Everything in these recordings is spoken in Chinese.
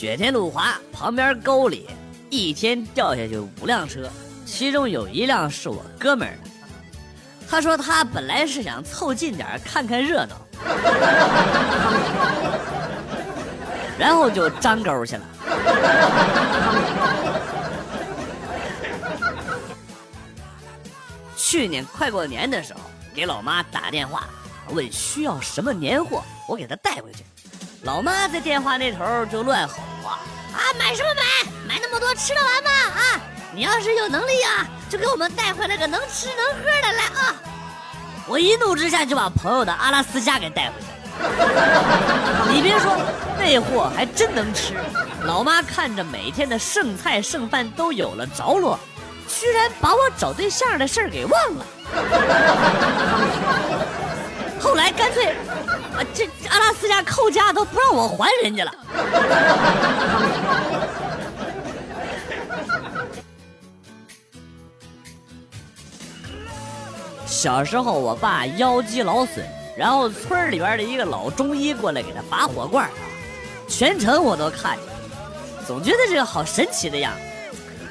雪天路滑，旁边沟里一天掉下去五辆车，其中有一辆是我哥们儿的。他说他本来是想凑近点看看热闹，然后就张沟去了。去年快过年的时候，给老妈打电话，问需要什么年货，我给她带回去。老妈在电话那头就乱吼啊！买什么买？买那么多吃得完吗？啊！你要是有能力啊，就给我们带回来个能吃能喝的来啊！我一怒之下就把朋友的阿拉斯加给带回去了。你别说，那货还真能吃。老妈看着每天的剩菜剩饭都有了着落，居然把我找对象的事儿给忘了。后来干脆，啊，这这家扣家都不让我还人家了。小时候，我爸腰肌劳损，然后村里边的一个老中医过来给他拔火罐啊，全程我都看见，总觉得这个好神奇的样子。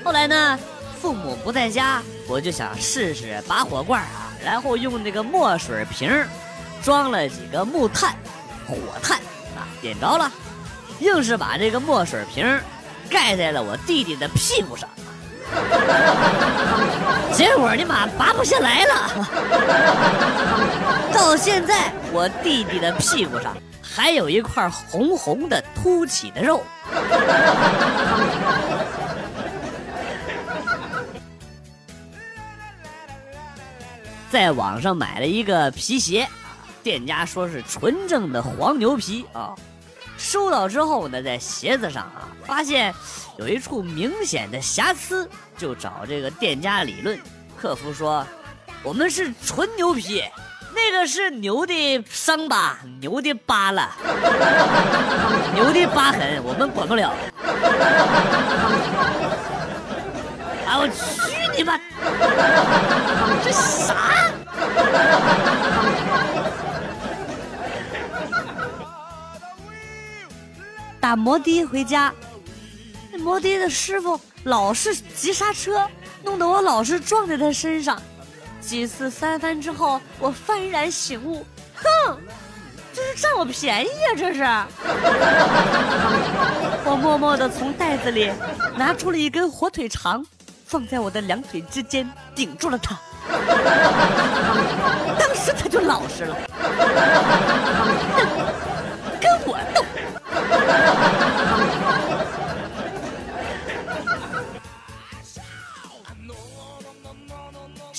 后来呢，父母不在家，我就想试试拔火罐啊，然后用这个墨水瓶装了几个木炭，火炭啊，点着了，硬是把这个墨水瓶盖在了我弟弟的屁股上。结果你妈拔不下来了，到现在我弟弟的屁股上还有一块红红的凸起的肉。在网上买了一个皮鞋，店家说是纯正的黄牛皮啊。收到之后呢，在鞋子上啊发现有一处明显的瑕疵，就找这个店家理论。客服说：“我们是纯牛皮，那个是牛的伤疤、牛的疤了，牛的疤痕，我们管不了。”啊！我去你妈！这 打摩的回家，那摩的的师傅老是急刹车，弄得我老是撞在他身上。几次三番之后，我幡然醒悟，哼，这是占我便宜啊！这是。我默默地从袋子里拿出了一根火腿肠，放在我的两腿之间，顶住了他。当时他就老实了，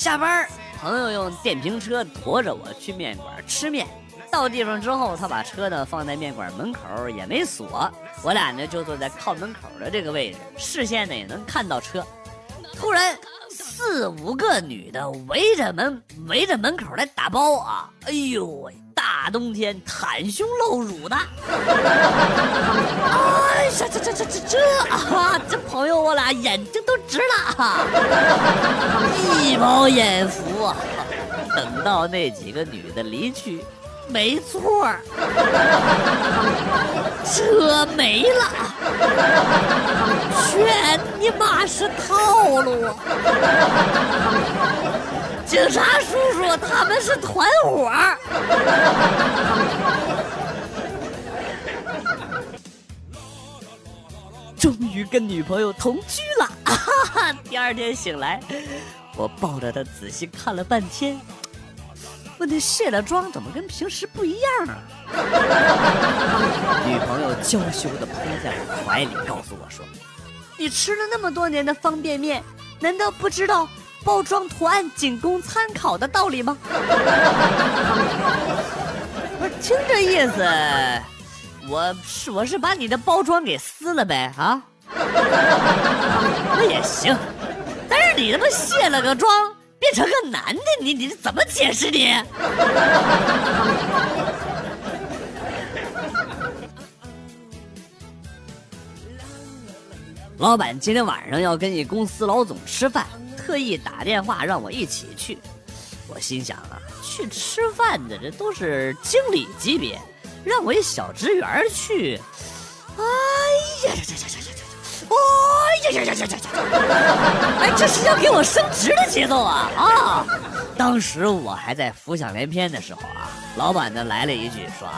下班，朋友用电瓶车驮着我去面馆吃面。到地方之后，他把车呢放在面馆门口，也没锁。我俩呢就坐在靠门口的这个位置，视线呢也能看到车。突然，四五个女的围着门围着门口来打包啊！哎呦喂！冬天袒胸露乳的，哎呀，这这这这这啊！这朋友我俩眼睛都直了，一饱眼福啊！等到那几个女的离去，没错，车没了，全你妈是套路。警察叔叔，他们是团伙。终于跟女朋友同居了。第二天醒来，我抱着她仔细看了半天，问她卸了妆怎么跟平时不一样啊？女朋友娇羞的扑在我怀里，告诉我说：“你吃了那么多年的方便面，难道不知道？”包装图案仅供参考的道理吗？不是，听这意思，我是我是把你的包装给撕了呗啊？那也行，但是你他妈卸了个妆变成个男的，你你怎么解释你？老板今天晚上要跟一公司老总吃饭。特意打电话让我一起去，我心想啊，去吃饭的这都是经理级别，让我一小职员去，哎呀呀呀呀呀呀！哎呀呀呀呀呀！哎，这是要给我升职的节奏啊啊！当时我还在浮想联翩的时候啊，老板呢来了一句说：“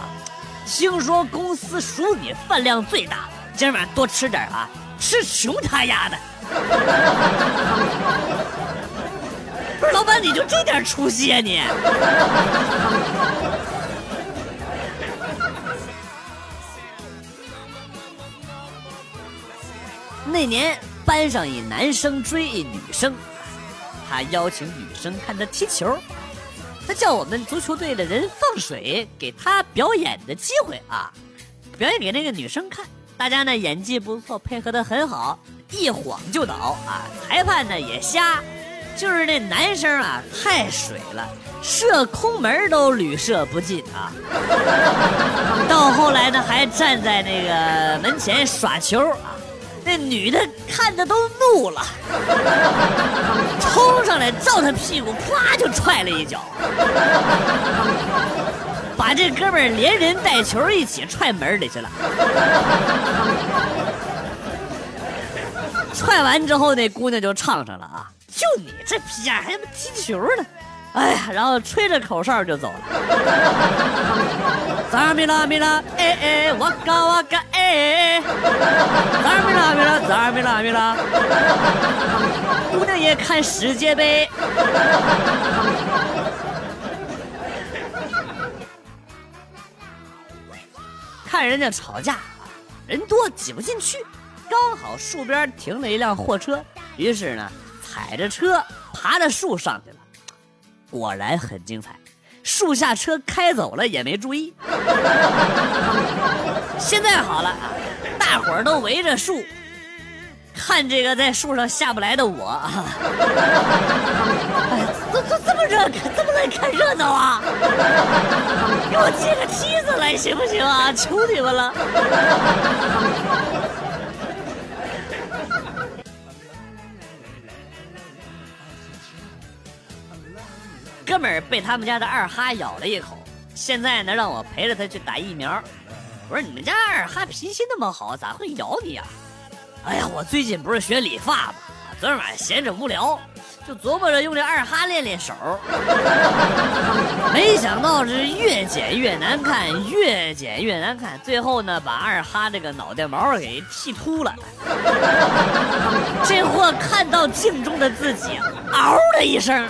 听说公司数你饭量最大，今晚多吃点啊，是穷他丫的！”不 是老板，你就这点出息啊你？那年班上一男生追一女生，他邀请女生看他踢球，他叫我们足球队的人放水给他表演的机会啊，表演给那个女生看。大家呢演技不错，配合的很好，一晃就倒啊！裁判呢也瞎。就是那男生啊，太水了，射空门都屡射不进啊。到后来呢，还站在那个门前耍球啊。那女的看的都怒了，冲上来照他屁股，啪就踹了一脚，把这哥们连人带球一起踹门里去了。踹完之后，那姑娘就唱上了啊。就你这逼样，还他妈踢球呢！哎呀，然后吹着口哨就走了。咋米啦米啦，哎哎，我嘎我嘎哎！咋米啦米啦，咋米啦米啦？姑娘也看世界杯。看人家吵架，人多挤不进去，刚好树边停了一辆货车，于是呢。踩着车爬着树上去了，果然很精彩。树下车开走了也没注意。现在好了，大伙儿都围着树，看这个在树上下不来的我啊。这这这么热，这么来看热闹啊？给我借个梯子来行不行啊？求你们了。哥们儿被他们家的二哈咬了一口，现在呢让我陪着他去打疫苗。我说你们家二哈脾气那么好，咋会咬你啊？哎呀，我最近不是学理发吗？昨天晚上闲着无聊，就琢磨着用这二哈练练手。没想到是越剪越难看，越剪越难看，最后呢把二哈这个脑袋毛给剃秃了。这货看到镜中的自己，嗷的一声，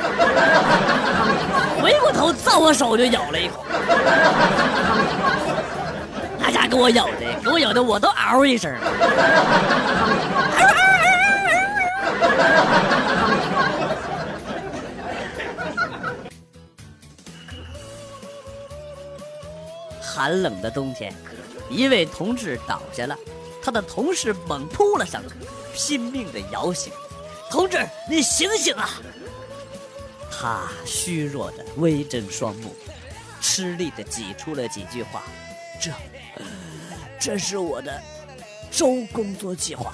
回过头照我手就咬了一口。那家给我咬的，给我咬的我都嗷一声。寒冷的冬天，一位同志倒下了，他的同事猛扑了上去，拼命的摇醒。同志，你醒醒啊！他虚弱的微睁双目，吃力的挤出了几句话：“这，这是我的周工作计划，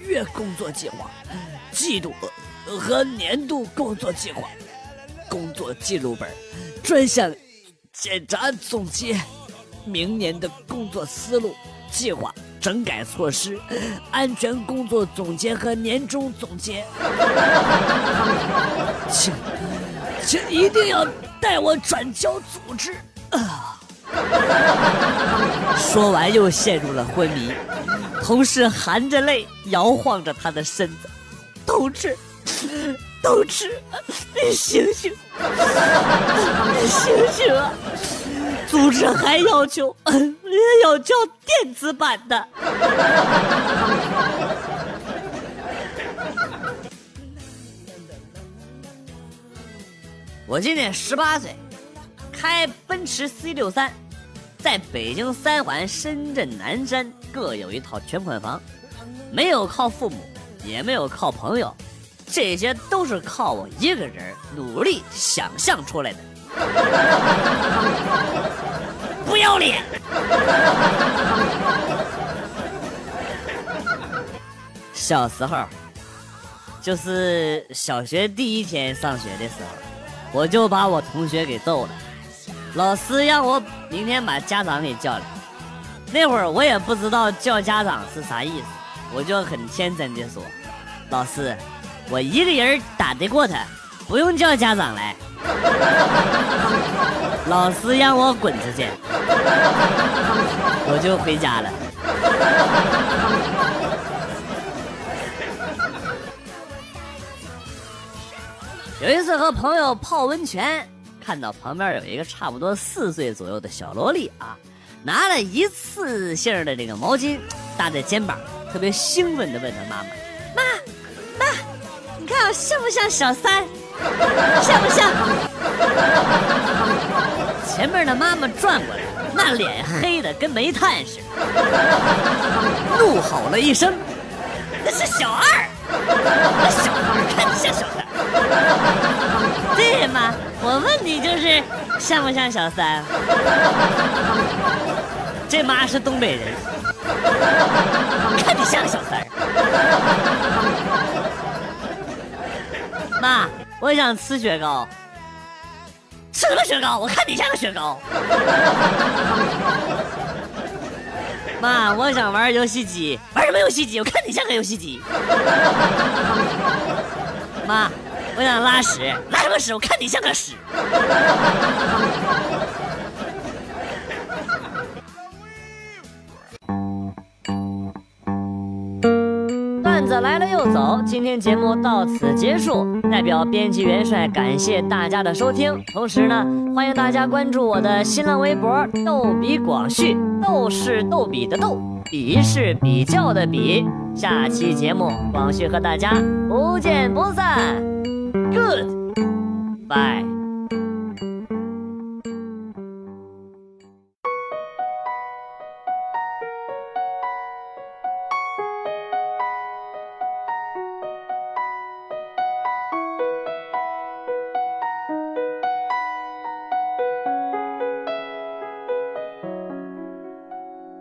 月工作计划，季度和年度工作计划，工作记录本，专项检查总结。”明年的工作思路、计划、整改措施、安全工作总结和年终总结，请，请一定要带我转交组织啊！说完又陷入了昏迷，同事含着泪摇晃着他的身子，同志，同志，你醒醒，你醒醒啊！组织还要求也 要交电子版的。我今年十八岁，开奔驰 C 六三，在北京三环、深圳南山各有一套全款房，没有靠父母，也没有靠朋友，这些都是靠我一个人努力想象出来的。小时候，就是小学第一天上学的时候，我就把我同学给揍了。老师让我明天把家长给叫来。那会儿我也不知道叫家长是啥意思，我就很天真的说：“老师，我一个人打得过他，不用叫家长来。”老师让我滚出去，我就回家了。有一次和朋友泡温泉，看到旁边有一个差不多四岁左右的小萝莉啊，拿了一次性的这个毛巾搭在肩膀，特别兴奋地问他妈妈：“妈妈，你看我像不像小三？像不像？”前面的妈妈转过来，那脸黑的跟煤炭似的，怒吼了一声：“那是小二，那小二看着像小三。” 对吗？我问你就是像不像小三？这妈是东北人，看你像个小三。妈，我想吃雪糕。吃什么雪糕？我看你像个雪糕。妈，我想玩游戏机。玩什么游戏机？我看你像个游戏机。妈。我想拉屎，拉什么屎？我看你像个屎。段子来了又走，今天节目到此结束。代表编辑元帅感谢大家的收听，同时呢，欢迎大家关注我的新浪微博“逗比广旭”，逗是逗比的逗，比是比较的比。下期节目，广旭和大家不见不散。Good. Bye.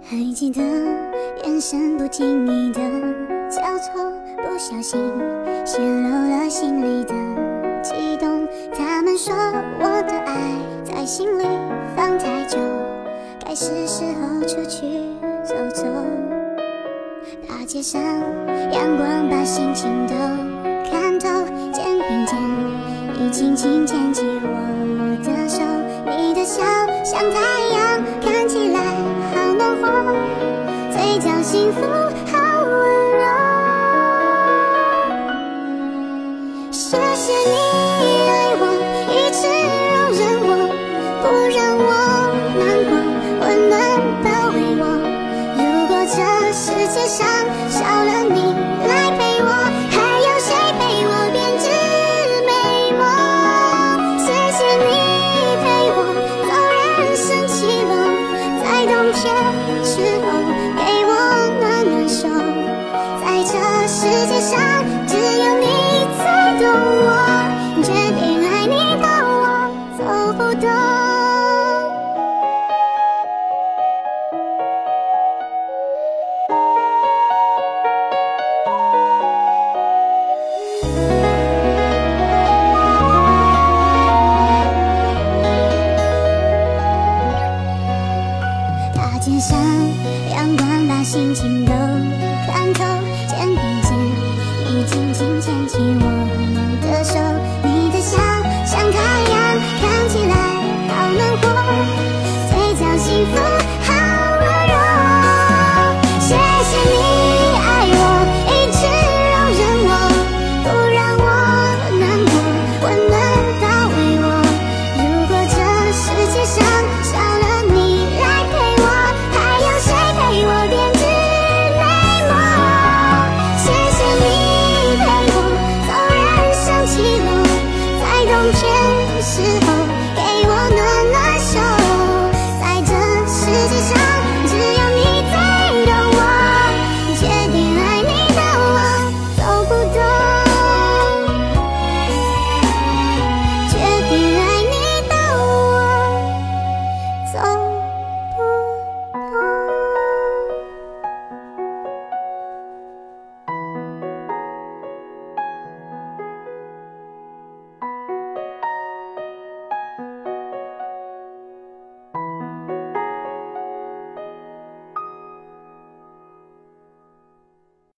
还记得眼神不经意的交错，不小心泄露了心里的。说我的爱在心里放太久，该是时候出去走走。大街上，阳光把心情都看透，肩并肩，你轻轻牵起我的手，你的笑像太阳，看起来好暖和，嘴角幸福牵